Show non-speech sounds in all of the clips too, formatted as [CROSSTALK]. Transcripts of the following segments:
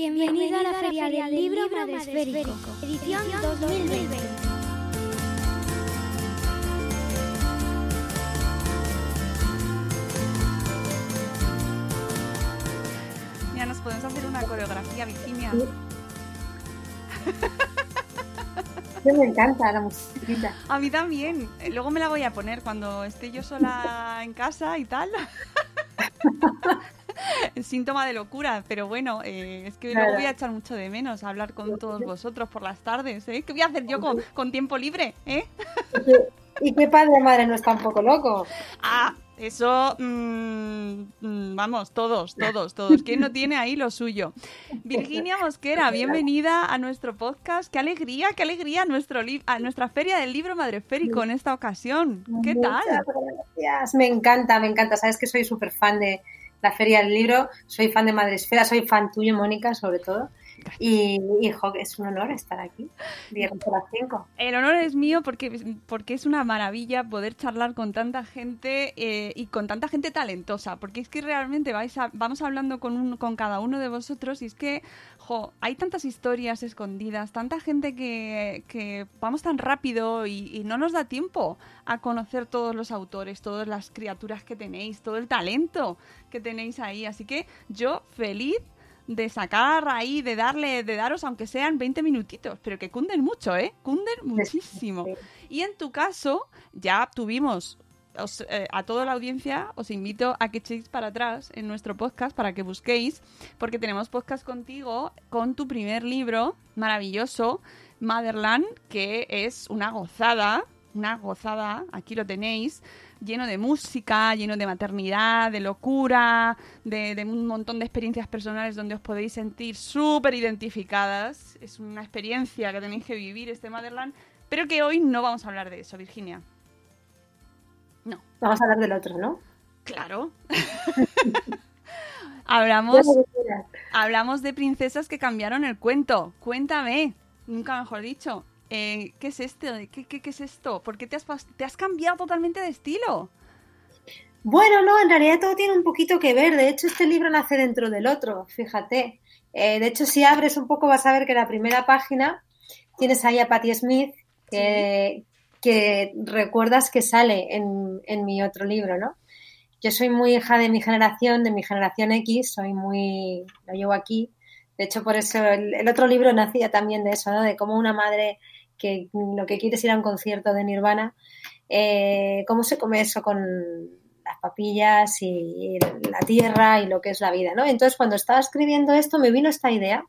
Bienvenido a la Feria del Libro Madresférico, edición 2020. Ya nos podemos hacer una coreografía, Virginia. Me encanta la musiquita. A mí también. Luego me la voy a poner cuando esté yo sola en casa y tal. [LAUGHS] [LAUGHS] Síntoma de locura, pero bueno, eh, es que Claro. voy a echar mucho de menos hablar con todos vosotros por las tardes, ¿eh? ¿Qué voy a hacer yo con, con tiempo libre, eh? ¿Y qué padre o madre no está un poco loco? Ah, eso, mm, mm, vamos, todos, todos, todos. ¿Quién no [LAUGHS] tiene ahí lo suyo? Virginia Mosquera, bienvenida a nuestro podcast. Qué alegría, qué alegría a, nuestro a nuestra Feria del Libro Madreférico en esta ocasión. ¿Qué tal? Gracias. Me encanta, me encanta. Sabes que soy súper fan de la Feria del Libro, soy fan de Madresfera, soy fan tuyo, Mónica, sobre todo. Y, y jo, es un honor estar aquí, viernes a las 5. El honor es mío porque, porque es una maravilla poder charlar con tanta gente eh, y con tanta gente talentosa. Porque es que realmente vais a- vamos hablando con, un- con cada uno de vosotros y es que jo, hay tantas historias escondidas, tanta gente que, que vamos tan rápido y, y no nos da tiempo a conocer todos los autores, todas las criaturas que tenéis, todo el talento que tenéis ahí. Así que yo feliz de sacar ahí, de darle, de daros aunque sean 20 minutitos, pero que cunden mucho, ¿eh? Cunden muchísimo. Y en tu caso, ya tuvimos os, eh, a toda la audiencia, os invito a que echéis para atrás en nuestro podcast para que busquéis, porque tenemos podcast contigo con tu primer libro maravilloso, Motherland, que es una gozada, una gozada, aquí lo tenéis, lleno de música, lleno de maternidad, de locura, de, de un montón de experiencias personales donde os podéis sentir súper identificadas. Es una experiencia que tenéis que vivir este Motherland, pero que hoy no vamos a hablar de eso, Virginia. No. Vamos a hablar del otro, ¿no? Claro. [LAUGHS] hablamos, hablamos de princesas que cambiaron el cuento. Cuéntame, nunca mejor dicho. Eh, ¿Qué es esto? ¿Qué, qué, qué es esto? ¿Por qué te has, te has cambiado totalmente de estilo? Bueno, no, en realidad todo tiene un poquito que ver. De hecho, este libro nace dentro del otro, fíjate. Eh, de hecho, si abres un poco vas a ver que la primera página tienes ahí a Patti Smith, que, que recuerdas que sale en, en mi otro libro, ¿no? Yo soy muy hija de mi generación, de mi generación X, soy muy, lo llevo aquí. De hecho, por eso el, el otro libro nacía también de eso, ¿no? De cómo una madre que lo que quiere es ir a un concierto de Nirvana, eh, cómo se come eso con las papillas y la tierra y lo que es la vida, ¿no? Entonces, cuando estaba escribiendo esto, me vino esta idea,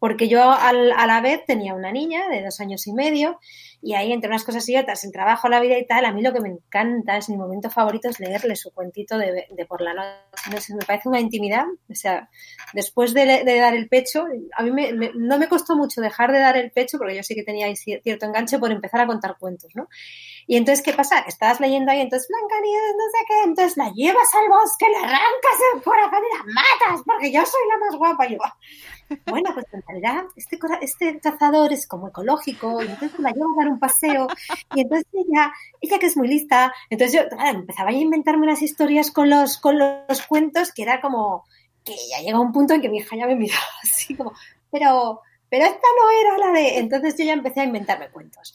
porque yo al- a la vez tenía una niña de dos años y medio, y ahí entre unas cosas y otras, el trabajo, la vida y tal, a mí lo que me encanta, es mi momento favorito, es leerle su cuentito de, por la noche. No sé, me parece una intimidad, o sea, después de, dar el pecho, a mí me- no me costó mucho dejar de dar el pecho, porque yo sí que tenía ahí cier- cierto enganche por empezar a contar cuentos, ¿no? Y entonces, ¿qué pasa? Estabas leyendo ahí, entonces Blancanieves, no sé qué, entonces la llevas al bosque, la arrancas el corazón y la matas, porque yo soy la más guapa. Y yo, bueno, pues en realidad este, este cazador es como ecológico, y entonces la llevo a dar un paseo, y entonces ella, ella que es muy lista, entonces yo empezaba a inventarme unas historias con los, con los cuentos que era como que ya llega un punto en que mi hija ya me miraba [LAUGHS] así como, pero, pero esta no era la de. Entonces yo ya empecé a inventarme cuentos.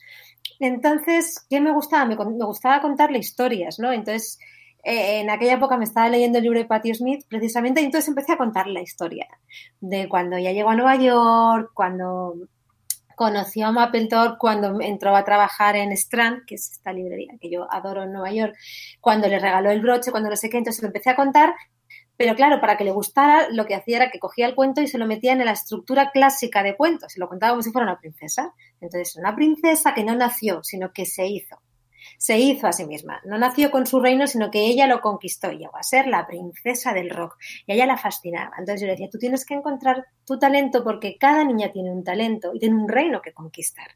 Entonces, ¿qué me gustaba? Me, me gustaba contarle historias, ¿no? Entonces, eh, en aquella época me estaba leyendo el libro de Patti Smith, precisamente, y entonces empecé a contar la historia de cuando ya llegó a Nueva York, cuando conoció a Mapplethorpe cuando entró a trabajar en Strand, que es esta librería que yo adoro en Nueva York, cuando le regaló el broche, cuando no sé qué, entonces lo empecé a contar pero claro, para que le gustara, lo que hacía era que cogía el cuento y se lo metía en la estructura clásica de cuentos. Se lo contaba como si fuera una princesa. Entonces, una princesa que no nació, sino que se hizo se hizo a sí misma. No nació con su reino, sino que ella lo conquistó y llegó a ser la princesa del rock. Y a ella la fascinaba. Entonces yo le decía, tú tienes que encontrar tu talento porque cada niña tiene un talento y tiene un reino que conquistar.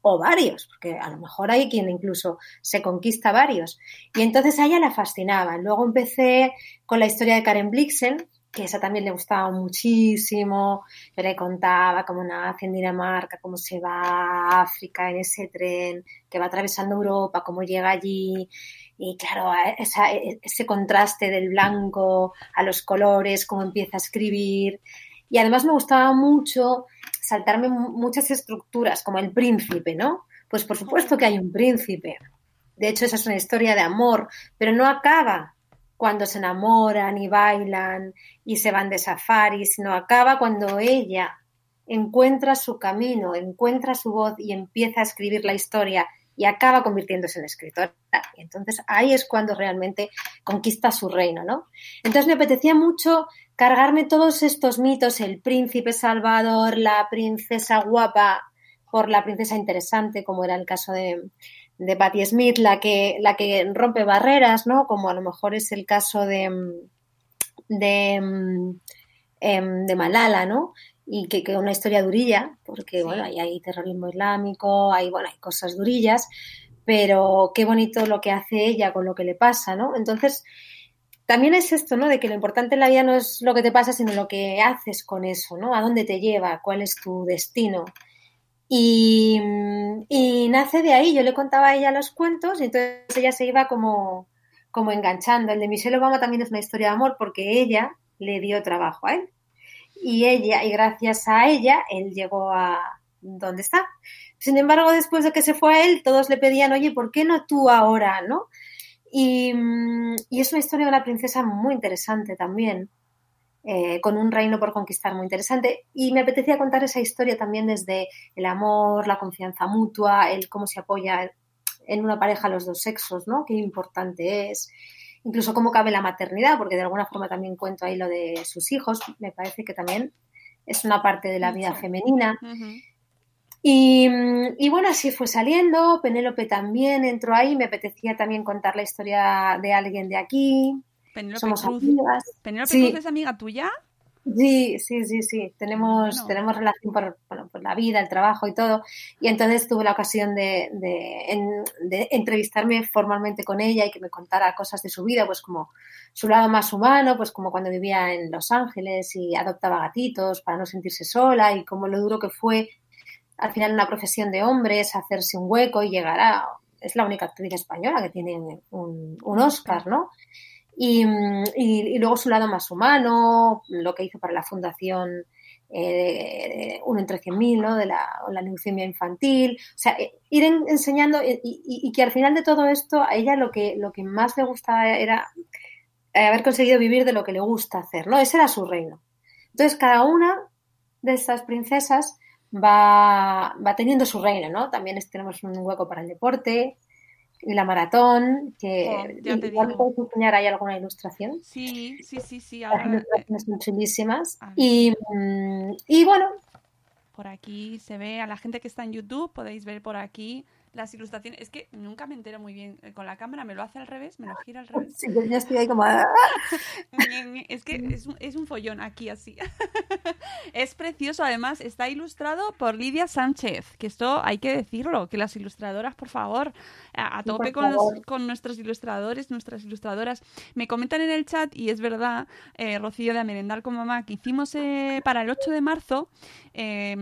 O varios, porque a lo mejor hay quien incluso se conquista varios. Y entonces a ella la fascinaba. Luego empecé con la historia de Karen Blixen, que esa también le gustaba muchísimo. Yo le contaba cómo nace en Dinamarca, cómo se va a África en ese tren, que va atravesando Europa, cómo llega allí. Y claro, e, ese contraste del blanco a los colores, cómo empieza a escribir. Y además me gustaba mucho saltarme muchas estructuras, como el príncipe, ¿no? Pues por supuesto que hay un príncipe. De hecho, esa es una historia de amor, pero no acaba cuando se enamoran y bailan y se van de safari, sino acaba cuando ella encuentra su camino, encuentra su voz y empieza a escribir la historia y acaba convirtiéndose en escritora. Entonces ahí es cuando realmente conquista su reino, ¿no? Entonces me apetecía mucho cargarme todos estos mitos, el príncipe salvador, la princesa guapa, por la princesa interesante, como era el caso de, de Patti Smith, la que, la que rompe barreras, ¿no? Como a lo mejor es el caso de, de, em, de Malala, ¿no? Y que, que una historia durilla, porque bueno, ahí hay terrorismo islámico, hay, bueno, hay cosas durillas, pero qué bonito lo que hace ella con lo que le pasa, ¿no? Entonces, también es esto, ¿no? De que lo importante en la vida no es lo que te pasa, sino lo que haces con eso, ¿no? A dónde te lleva, cuál es tu destino. Y, nace de ahí, yo le contaba a ella los cuentos y entonces ella se iba como, como enganchando. El de Michelle Obama también es una historia de amor porque ella le dio trabajo a él. Y ella, y gracias a ella, él llegó a donde está. Sin embargo, después de que se fue a él, todos le pedían, oye, ¿por qué no tú ahora? ¿no? Y, y es una historia de una princesa muy interesante también. Eh, con un reino por conquistar muy interesante. Y me apetecía contar esa historia también desde el amor, la confianza mutua, el cómo se apoya en una pareja los dos sexos, ¿no? Qué importante es. Incluso cómo cabe la maternidad, porque de alguna forma también cuento ahí lo de sus hijos. Me parece que también es una parte de la vida femenina. y, y, bueno, así fue saliendo. Penélope también entró ahí. Me apetecía también contar la historia de alguien de aquí. Penélope Somos Cruz. amigas. ¿Penélope Cruz es amiga tuya? Sí, sí, sí, sí. Tenemos, tenemos relación por, la vida, el trabajo y todo. Y entonces tuve la ocasión de, de, entrevistarme formalmente con ella y que me contara cosas de su vida, pues como su lado más humano, pues como cuando vivía en Los Ángeles y adoptaba gatitos para no sentirse sola y como lo duro que fue al final una profesión de hombres, hacerse un hueco y llegar a... Es la única actriz española que tiene un, un Oscar, ¿no? Y, luego su lado más humano, lo que hizo para la fundación eh, Uno entre 100.000, ¿no? De la, leucemia infantil. O sea, eh, ir enseñando y, que al final de todo esto a ella lo que, lo que más le gustaba era haber conseguido vivir de lo que le gusta hacer, ¿no? Ese era su reino. Entonces, cada una de estas princesas va, va teniendo su reino, ¿no? También tenemos un hueco para el deporte, y la maratón, que oh, puedes enseñar ahí alguna ilustración. Sí, sí, sí, sí. Las ilustraciones son chulísimas. Y, mm, y bueno. Por aquí se ve a la gente que está en YouTube, podéis ver por aquí las ilustraciones. Es que nunca me entero muy bien eh, con la cámara, me lo hace al revés, me lo gira al revés. Sí, yo ya estoy ahí como... ¡ah! [LAUGHS] es que es un, es un follón aquí así. [LAUGHS] es precioso, además está ilustrado por Lidia Sánchez, que esto hay que decirlo, que las ilustradoras, por favor, a, a Sí, por tope con, los- con nuestros ilustradores, nuestras ilustradoras. Me comentan en el chat, y es verdad, eh, Rocío de Merendar con Mamá, que hicimos eh, para el 8 de marzo, eh,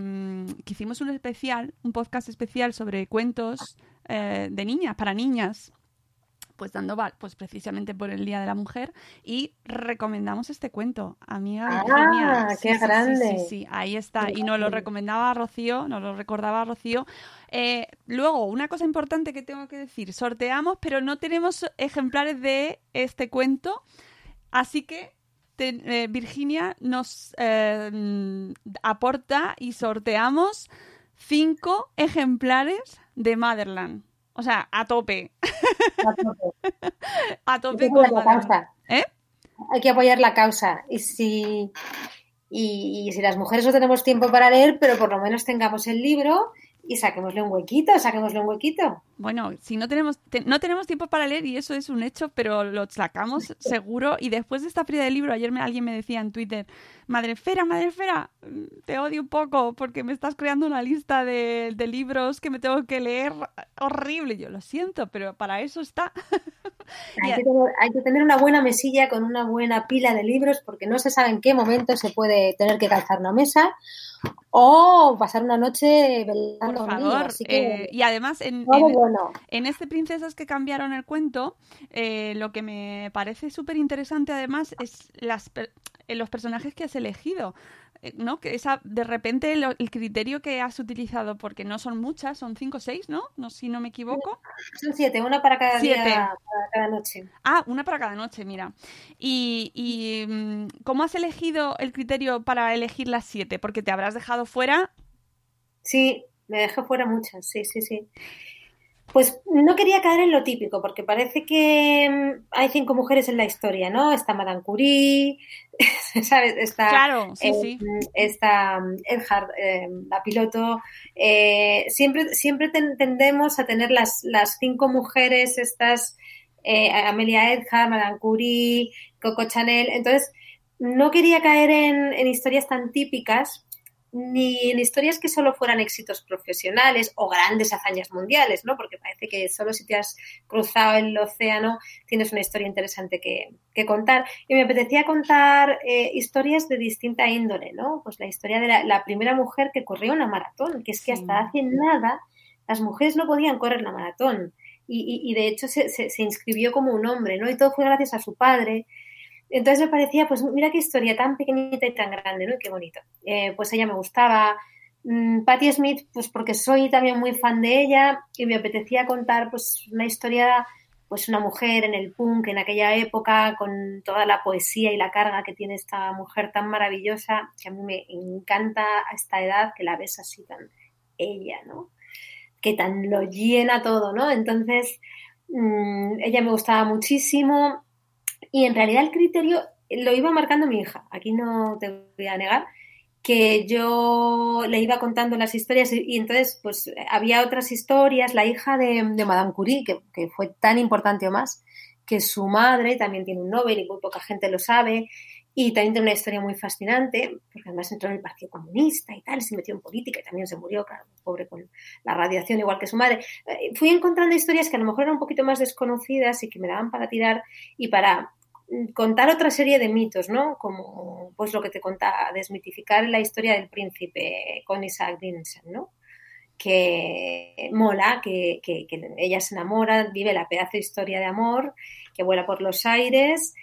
que hicimos un especial, un podcast especial sobre cuentos eh, de niñas, para niñas pues dando val- pues precisamente por el Día de la Mujer y recomendamos este cuento, amiga Ah, Virginia. qué Sí, sí, sí, grande. Sí, sí, ahí está. Qué Y nos lo recomendaba Rocío, nos lo recordaba Rocío. Eh, luego, una cosa importante que tengo que decir, sorteamos, pero no tenemos ejemplares de este cuento, así que te- eh, Virginia nos eh, mm, aporta y sorteamos cinco ejemplares de Motherland. O sea, a tope. a [LAUGHS] Hay tope que con apoyar la causa. ¿Eh? Hay que apoyar la causa. Y si, y, y si las mujeres no tenemos tiempo para leer, pero por lo menos tengamos el libro y saquémosle un huequito, saquémosle un huequito. Bueno, si no tenemos, te- no tenemos tiempo para leer y eso es un hecho, pero lo sacamos [LAUGHS] seguro. Y después de esta feria del libro, ayer me- alguien me decía en Twitter, Madre Esfera, Madre Esfera, mm, te odio un poco porque me estás creando una lista de, de libros que me tengo que leer horrible. Yo lo siento, pero para eso está. [LAUGHS] Hay que, tener, hay que tener una buena mesilla con una buena pila de libros porque no se sabe en qué momento se puede tener que calzar una mesa o pasar una noche velando Por favor. Así que eh, y además, en, todo en- bueno. En este Princesas que cambiaron el cuento, eh, lo que me parece súper interesante además es las, eh, los personajes que has elegido. ¿No? Que esa, de repente el criterio que has utilizado, porque no son muchas, son cinco o seis, ¿no? no si no me equivoco. Son siete, una para cada Siete. día, para cada noche. Ah, una para cada noche, mira. Y, y, mm, ¿cómo has elegido el criterio para elegir las siete? Porque te habrás dejado fuera. Sí, me dejé fuera muchas, sí, sí, sí. Pues no quería caer en lo típico, porque parece que mm, hay cinco mujeres en la historia, ¿no? Está Madame Curie, [LAUGHS] ¿sabes? Está, Claro, sí, eh, sí. está mm, Earhart, eh, la piloto. Eh, siempre, siempre ten- tendemos a tener las, las cinco mujeres, estas, eh, Amelia Earhart, Madame Curie, Coco Chanel. Entonces, no quería caer en, en historias tan típicas ni en historias que solo fueran éxitos profesionales o grandes hazañas mundiales, ¿no? Porque parece que solo si te has cruzado el océano tienes una historia interesante que, que contar. Y me apetecía contar eh, historias de distinta índole, ¿no? Pues la historia de la, la primera mujer que corrió una maratón, que es que hasta hace nada las mujeres no podían correr la maratón. Y, y- y de hecho se, se- se inscribió como un hombre, ¿no? Y todo fue gracias a su padre. Entonces me parecía, pues mira qué historia tan pequeñita y tan grande, ¿no? Y qué bonito. Eh, pues ella me gustaba. Mm, Patti Smith, pues porque soy también muy fan de ella y me apetecía contar pues una historia, pues una mujer en el punk en aquella época con toda la poesía y la carga que tiene esta mujer tan maravillosa que a mí me encanta a esta edad que la ves así tan ella, ¿no? Que tan lo llena todo, ¿no? Entonces, mm, ella me gustaba muchísimo y en realidad el criterio lo iba marcando mi hija. Aquí no te voy a negar que yo le iba contando las historias y, entonces pues había otras historias. La hija de, de Madame Curie, que, que fue tan importante o más, que su madre también tiene un Nobel y muy poca gente lo sabe. Y también tiene una historia muy fascinante, porque además entró en el Partido Comunista y tal, se metió en política y también se murió, claro, pobre con la radiación, igual que su madre. Eh, Fui encontrando historias que a lo mejor eran un poquito más desconocidas y que me daban para tirar y para mm, contar otra serie de mitos, ¿no? Como pues lo que te contaba, desmitificar la historia del príncipe con Isaac Dinesen, ¿no? Que mola, que, que, que ella se enamora, vive la pedazo de historia de amor, que vuela por los aires,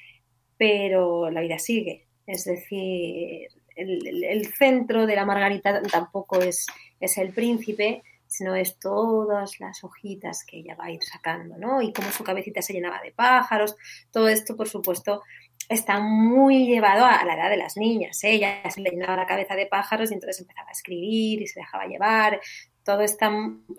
pero la vida sigue. Es decir, el, centro de la margarita tampoco es, es el príncipe, sino es todas las hojitas que ella va a ir sacando, ¿no? Y cómo su cabecita se llenaba de pájaros. Todo esto, por supuesto, está muy llevado a la edad de las niñas. ¿eh? Ella se le llenaba la cabeza de pájaros y entonces empezaba a escribir y se dejaba llevar. Todo está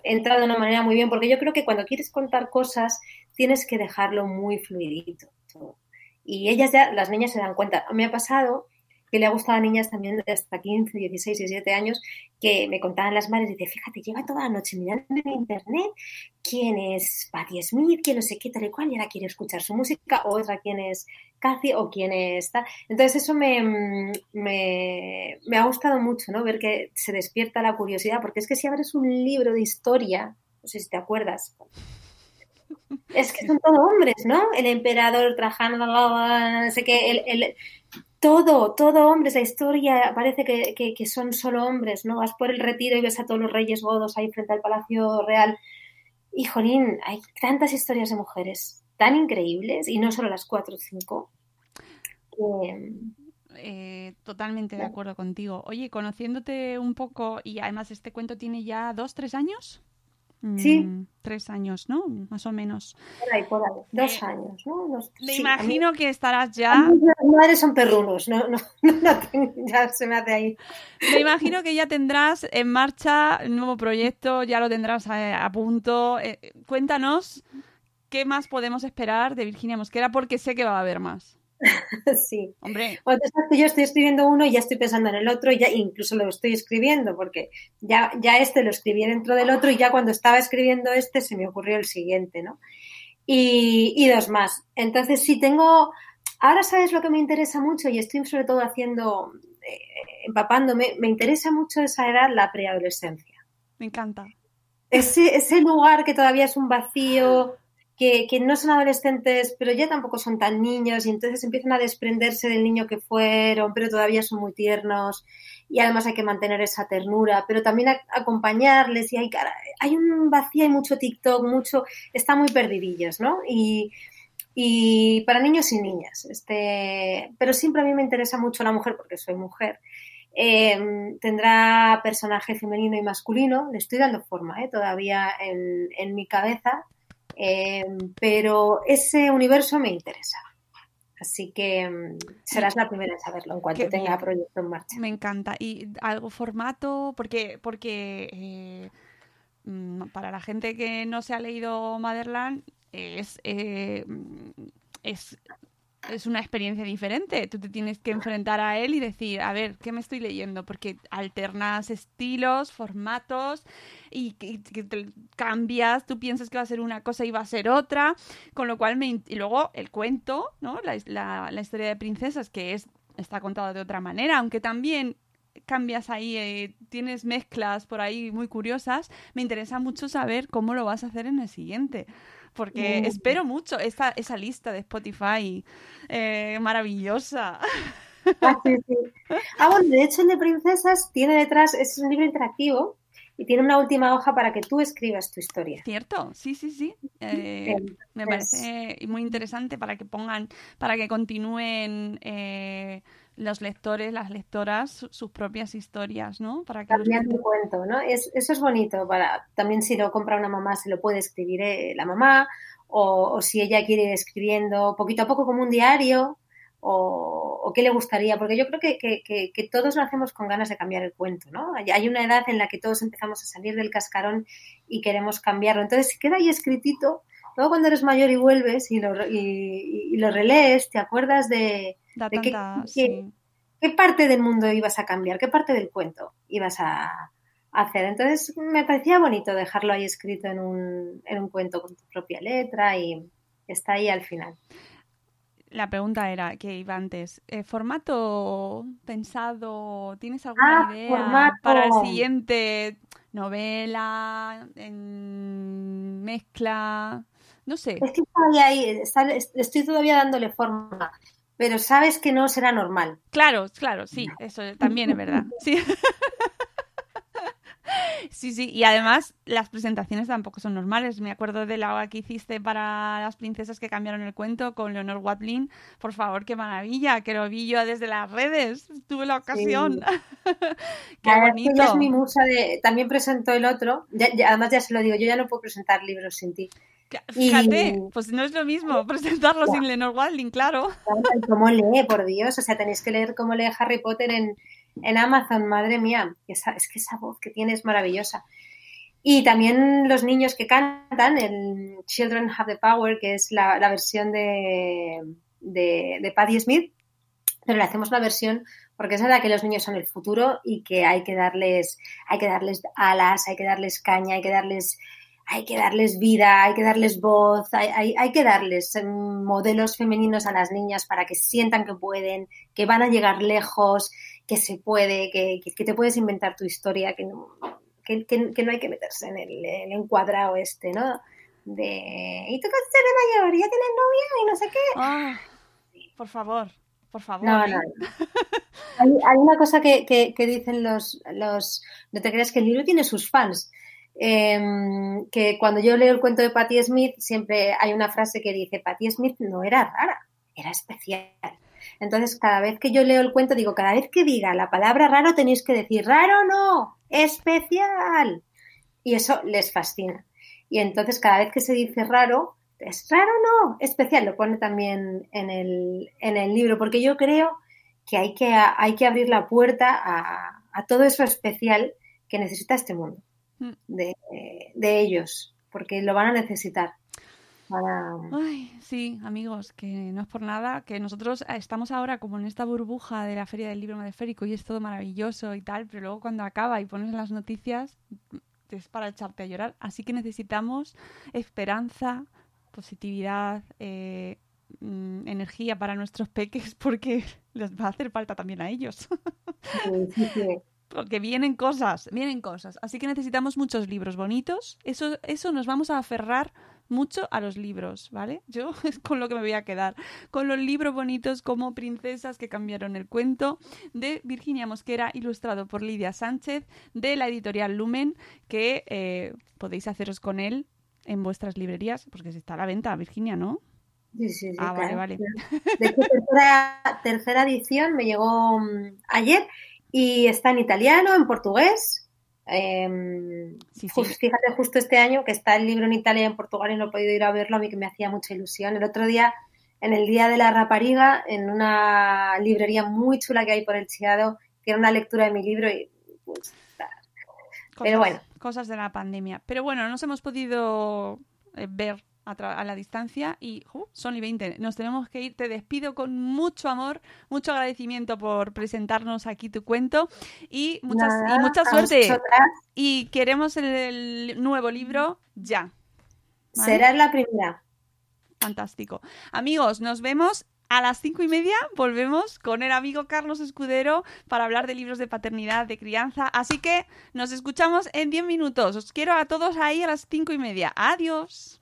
entra de una manera muy bien, porque yo creo que cuando quieres contar cosas tienes que dejarlo muy fluidito. todo. Y ellas ya, las niñas se dan cuenta. Me ha pasado que le ha gustado a niñas también de hasta 15, 16, 17 años, que me contaban las madres, dice, fíjate, lleva toda la noche mirando en internet quién es Patti Smith, quién no sé qué, tal y cual, y ahora quiere escuchar su música, o otra quién es Cathy, o quién es tal. Entonces eso me, me, me ha gustado mucho, ¿no? Ver que se despierta la curiosidad, porque es que si abres un libro de historia, no sé si te acuerdas, es que son todos hombres, ¿no? El emperador Trajano, no sé qué, el, el, todo, todo hombres, la historia parece que, que, que, son solo hombres, ¿no? Vas por el retiro y ves a todos los reyes godos ahí frente al Palacio Real. Y, jolín, hay tantas historias de mujeres tan increíbles, y no solo las cuatro o cinco. Que... Eh, totalmente de acuerdo contigo. Oye, conociéndote un poco, y además este cuento tiene ya dos, tres años. Sí. Mm, tres años, ¿no? Más o menos. Por ahí, por ahí. Dos eh, años, ¿no? Dos, me sí, imagino mí, que estarás ya. Las madres son perrunos, no, no, [LAUGHS] no, ya se me hace ahí. Me imagino que ya tendrás en marcha el nuevo proyecto, ya lo tendrás a, a punto. Eh, cuéntanos qué más podemos esperar de Virginia Mosquera, porque sé que va a haber más. [LAUGHS] sí. Hombre. Bueno, que yo estoy escribiendo uno y ya estoy pensando en el otro y ya incluso lo estoy escribiendo porque ya, ya este lo escribí dentro del otro y ya cuando estaba escribiendo este se me ocurrió el siguiente, ¿no? Y, y dos más. Entonces sí tengo, ahora sabes lo que me interesa mucho y estoy sobre todo haciendo, eh, empapándome, me interesa mucho esa edad, la preadolescencia. Me encanta. Ese, ese lugar que todavía es un vacío, que, no son adolescentes, pero ya tampoco son tan niños y entonces empiezan a desprenderse del niño que fueron, pero todavía son muy tiernos y además hay que mantener esa ternura, pero también acompañarles y hay, hay un vacío, hay mucho TikTok, mucho, están muy perdidillos, ¿no? Y, y para niños y niñas, este, pero siempre a mí me interesa mucho la mujer porque soy mujer. Eh, tendrá personaje femenino y masculino, le estoy dando forma ¿eh? todavía en, en mi cabeza, eh, pero ese universo me interesa. Así que um, serás la primera en saberlo en cuanto tenga proyecto en marcha. Me encanta. ¿Y algo formato? Porque, porque eh, mm, para la gente que no se ha leído Motherland, es, eh, es, es una experiencia diferente. Tú te tienes que enfrentar a él y decir, a ver, ¿qué me estoy leyendo? Porque alternas estilos, formatos y que, te cambias, tú piensas que va a ser una cosa y va a ser otra, con lo cual me... Y luego el cuento, ¿no? La, la, la historia de princesas, que es está contado de otra manera, aunque también cambias ahí, eh, tienes mezclas por ahí muy curiosas, me interesa mucho saber cómo lo vas a hacer en el siguiente. Porque Mm. espero mucho esa, esa lista de Spotify eh, maravillosa. Ah, sí, sí. Ah, bueno, de hecho el de princesas tiene detrás, es un libro interactivo y tiene una última hoja para que tú escribas tu historia. ¿Cierto? Sí, sí, sí. Eh, me parece muy interesante para que pongan, para que continúen eh, los lectores, las lectoras, sus propias historias, ¿no? Para que También los... cuento, ¿no? Es, eso es bonito. Para, también si lo compra una mamá, se lo puede escribir eh, la mamá, o, o, si ella quiere ir escribiendo poquito a poco como un diario, o, o qué le gustaría, porque yo creo que, que, que, que, todos lo hacemos con ganas de cambiar el cuento, ¿no? Hay una edad en la que todos empezamos a salir del cascarón y queremos cambiarlo. Entonces, si queda ahí escritito, luego cuando eres mayor y vuelves y lo, y, y lo relees, te acuerdas de, de qué, sí. qué, parte del mundo ibas a cambiar, qué parte del cuento ibas a, hacer. Entonces, me parecía bonito dejarlo ahí escrito en un, en un cuento con tu propia letra y está ahí al final. La pregunta era que iba antes. ¿eh, ¿Formato pensado? ¿Tienes alguna ah, idea formato. para el siguiente? ¿Novela? En ¿Mezcla? No sé. Es que todavía ahí, estoy todavía dándole forma, pero sabes que no será normal. Claro, claro, sí, eso también es verdad. Sí. [LAUGHS] Sí, sí, y además las presentaciones tampoco son normales. Me acuerdo de la que hiciste para las princesas que cambiaron el cuento con Leonor Watling. Por favor, qué maravilla, que lo vi yo desde las redes. Tuve la ocasión. Sí. [LAUGHS] qué la bonito. Ella es mi musa de... También presentó el otro. Ya, ya, además, ya se lo digo, yo ya no puedo presentar libros sin ti. Fíjate, y... pues no es lo mismo presentarlo ya. sin Leonor Watling, claro. ¿Cómo lee, por Dios? O sea, tenéis que leer cómo lee Harry Potter en, en Amazon, madre mía, esa, es que esa voz que tiene es maravillosa. Y también los niños que cantan, el Children Have the Power, que es la, la versión de, de, de Patti Smith, pero le hacemos una versión porque es verdad que los niños son el futuro y que hay que darles, hay que darles alas, hay que darles caña, hay que darles, hay que darles vida, hay que darles voz, hay, hay, hay que darles em, modelos femeninos a las niñas para que sientan que pueden, que van a llegar lejos, que se puede, que, que, te puedes inventar tu historia, que no, que, que, que no hay que meterse en el, el encuadrado este, ¿no? De, y tú a ser de mayor, ya tienes novia y no sé qué. Ah, por favor, por favor. No, ¿eh? no. [LAUGHS] Hay, hay una cosa que, que- que dicen los, los... No te creas que el libro tiene sus fans. Em, que cuando yo leo el cuento de Patti Smith, siempre hay una frase que dice, Patti Smith no era rara, era especial. Entonces, cada vez que yo leo el cuento, digo, cada vez que diga la palabra raro, tenéis que decir, raro no, especial. Y eso les fascina. Y entonces, cada vez que se dice raro, es raro no, especial, lo pone también en el, en el libro, porque yo creo que hay que, hay que abrir la puerta a, todo eso especial que necesita este mundo. De, de ellos, porque lo van a necesitar. Para... Ay, sí, amigos, que no es por nada, que nosotros estamos ahora como en esta burbuja de la Feria del Libro Madeférico y es todo maravilloso y tal, pero luego cuando acaba y pones en las noticias es para echarte a llorar. Así que necesitamos esperanza, positividad, eh, mm, energía para nuestros peques [LAUGHS] porque les va a hacer falta también a ellos. Sí, sí, sí. Porque vienen cosas, vienen cosas. Así que necesitamos muchos libros bonitos. Eso, eso nos vamos a aferrar mucho a los libros, ¿vale? [LAUGHS] Yo es con lo que me voy a quedar. Con los libros bonitos como Princesas que cambiaron el cuento de Virginia Mosquera, ilustrado por Lidia Sánchez, de la editorial Lumen, que eh, podéis haceros con él en vuestras librerías, porque está a la venta, Virginia, ¿no? Sí, sí, sí, Ah, vale, claro. vale. De hecho, tercera, tercera edición me llegó mm, ayer y está en italiano, en portugués. Em, Sí, sí. jus- fíjate, justo este año que está el libro en Italia y en Portugal y no he podido ir a verlo, a mí que me hacía mucha ilusión. El otro día, en el Día de la Rapariga, en una librería muy chula que hay por el Chiado, tiene una lectura de mi libro y pues, Pero bueno. Cosas de la pandemia. Pero bueno, nos hemos podido eh, ver a, la distancia y uh, son y 20. Nos tenemos que ir. Te despido con mucho amor, mucho agradecimiento por presentarnos aquí tu cuento y, muchas, nada, y mucha suerte. Y queremos el, el nuevo libro ya. ¿vale? Será la primera. Fantástico. Amigos, nos vemos a las cinco y media. Volvemos con el amigo Carlos Escudero para hablar de libros de paternidad, de crianza. Así que nos escuchamos en 10 minutos. Os quiero a todos ahí a las cinco y media. Adiós.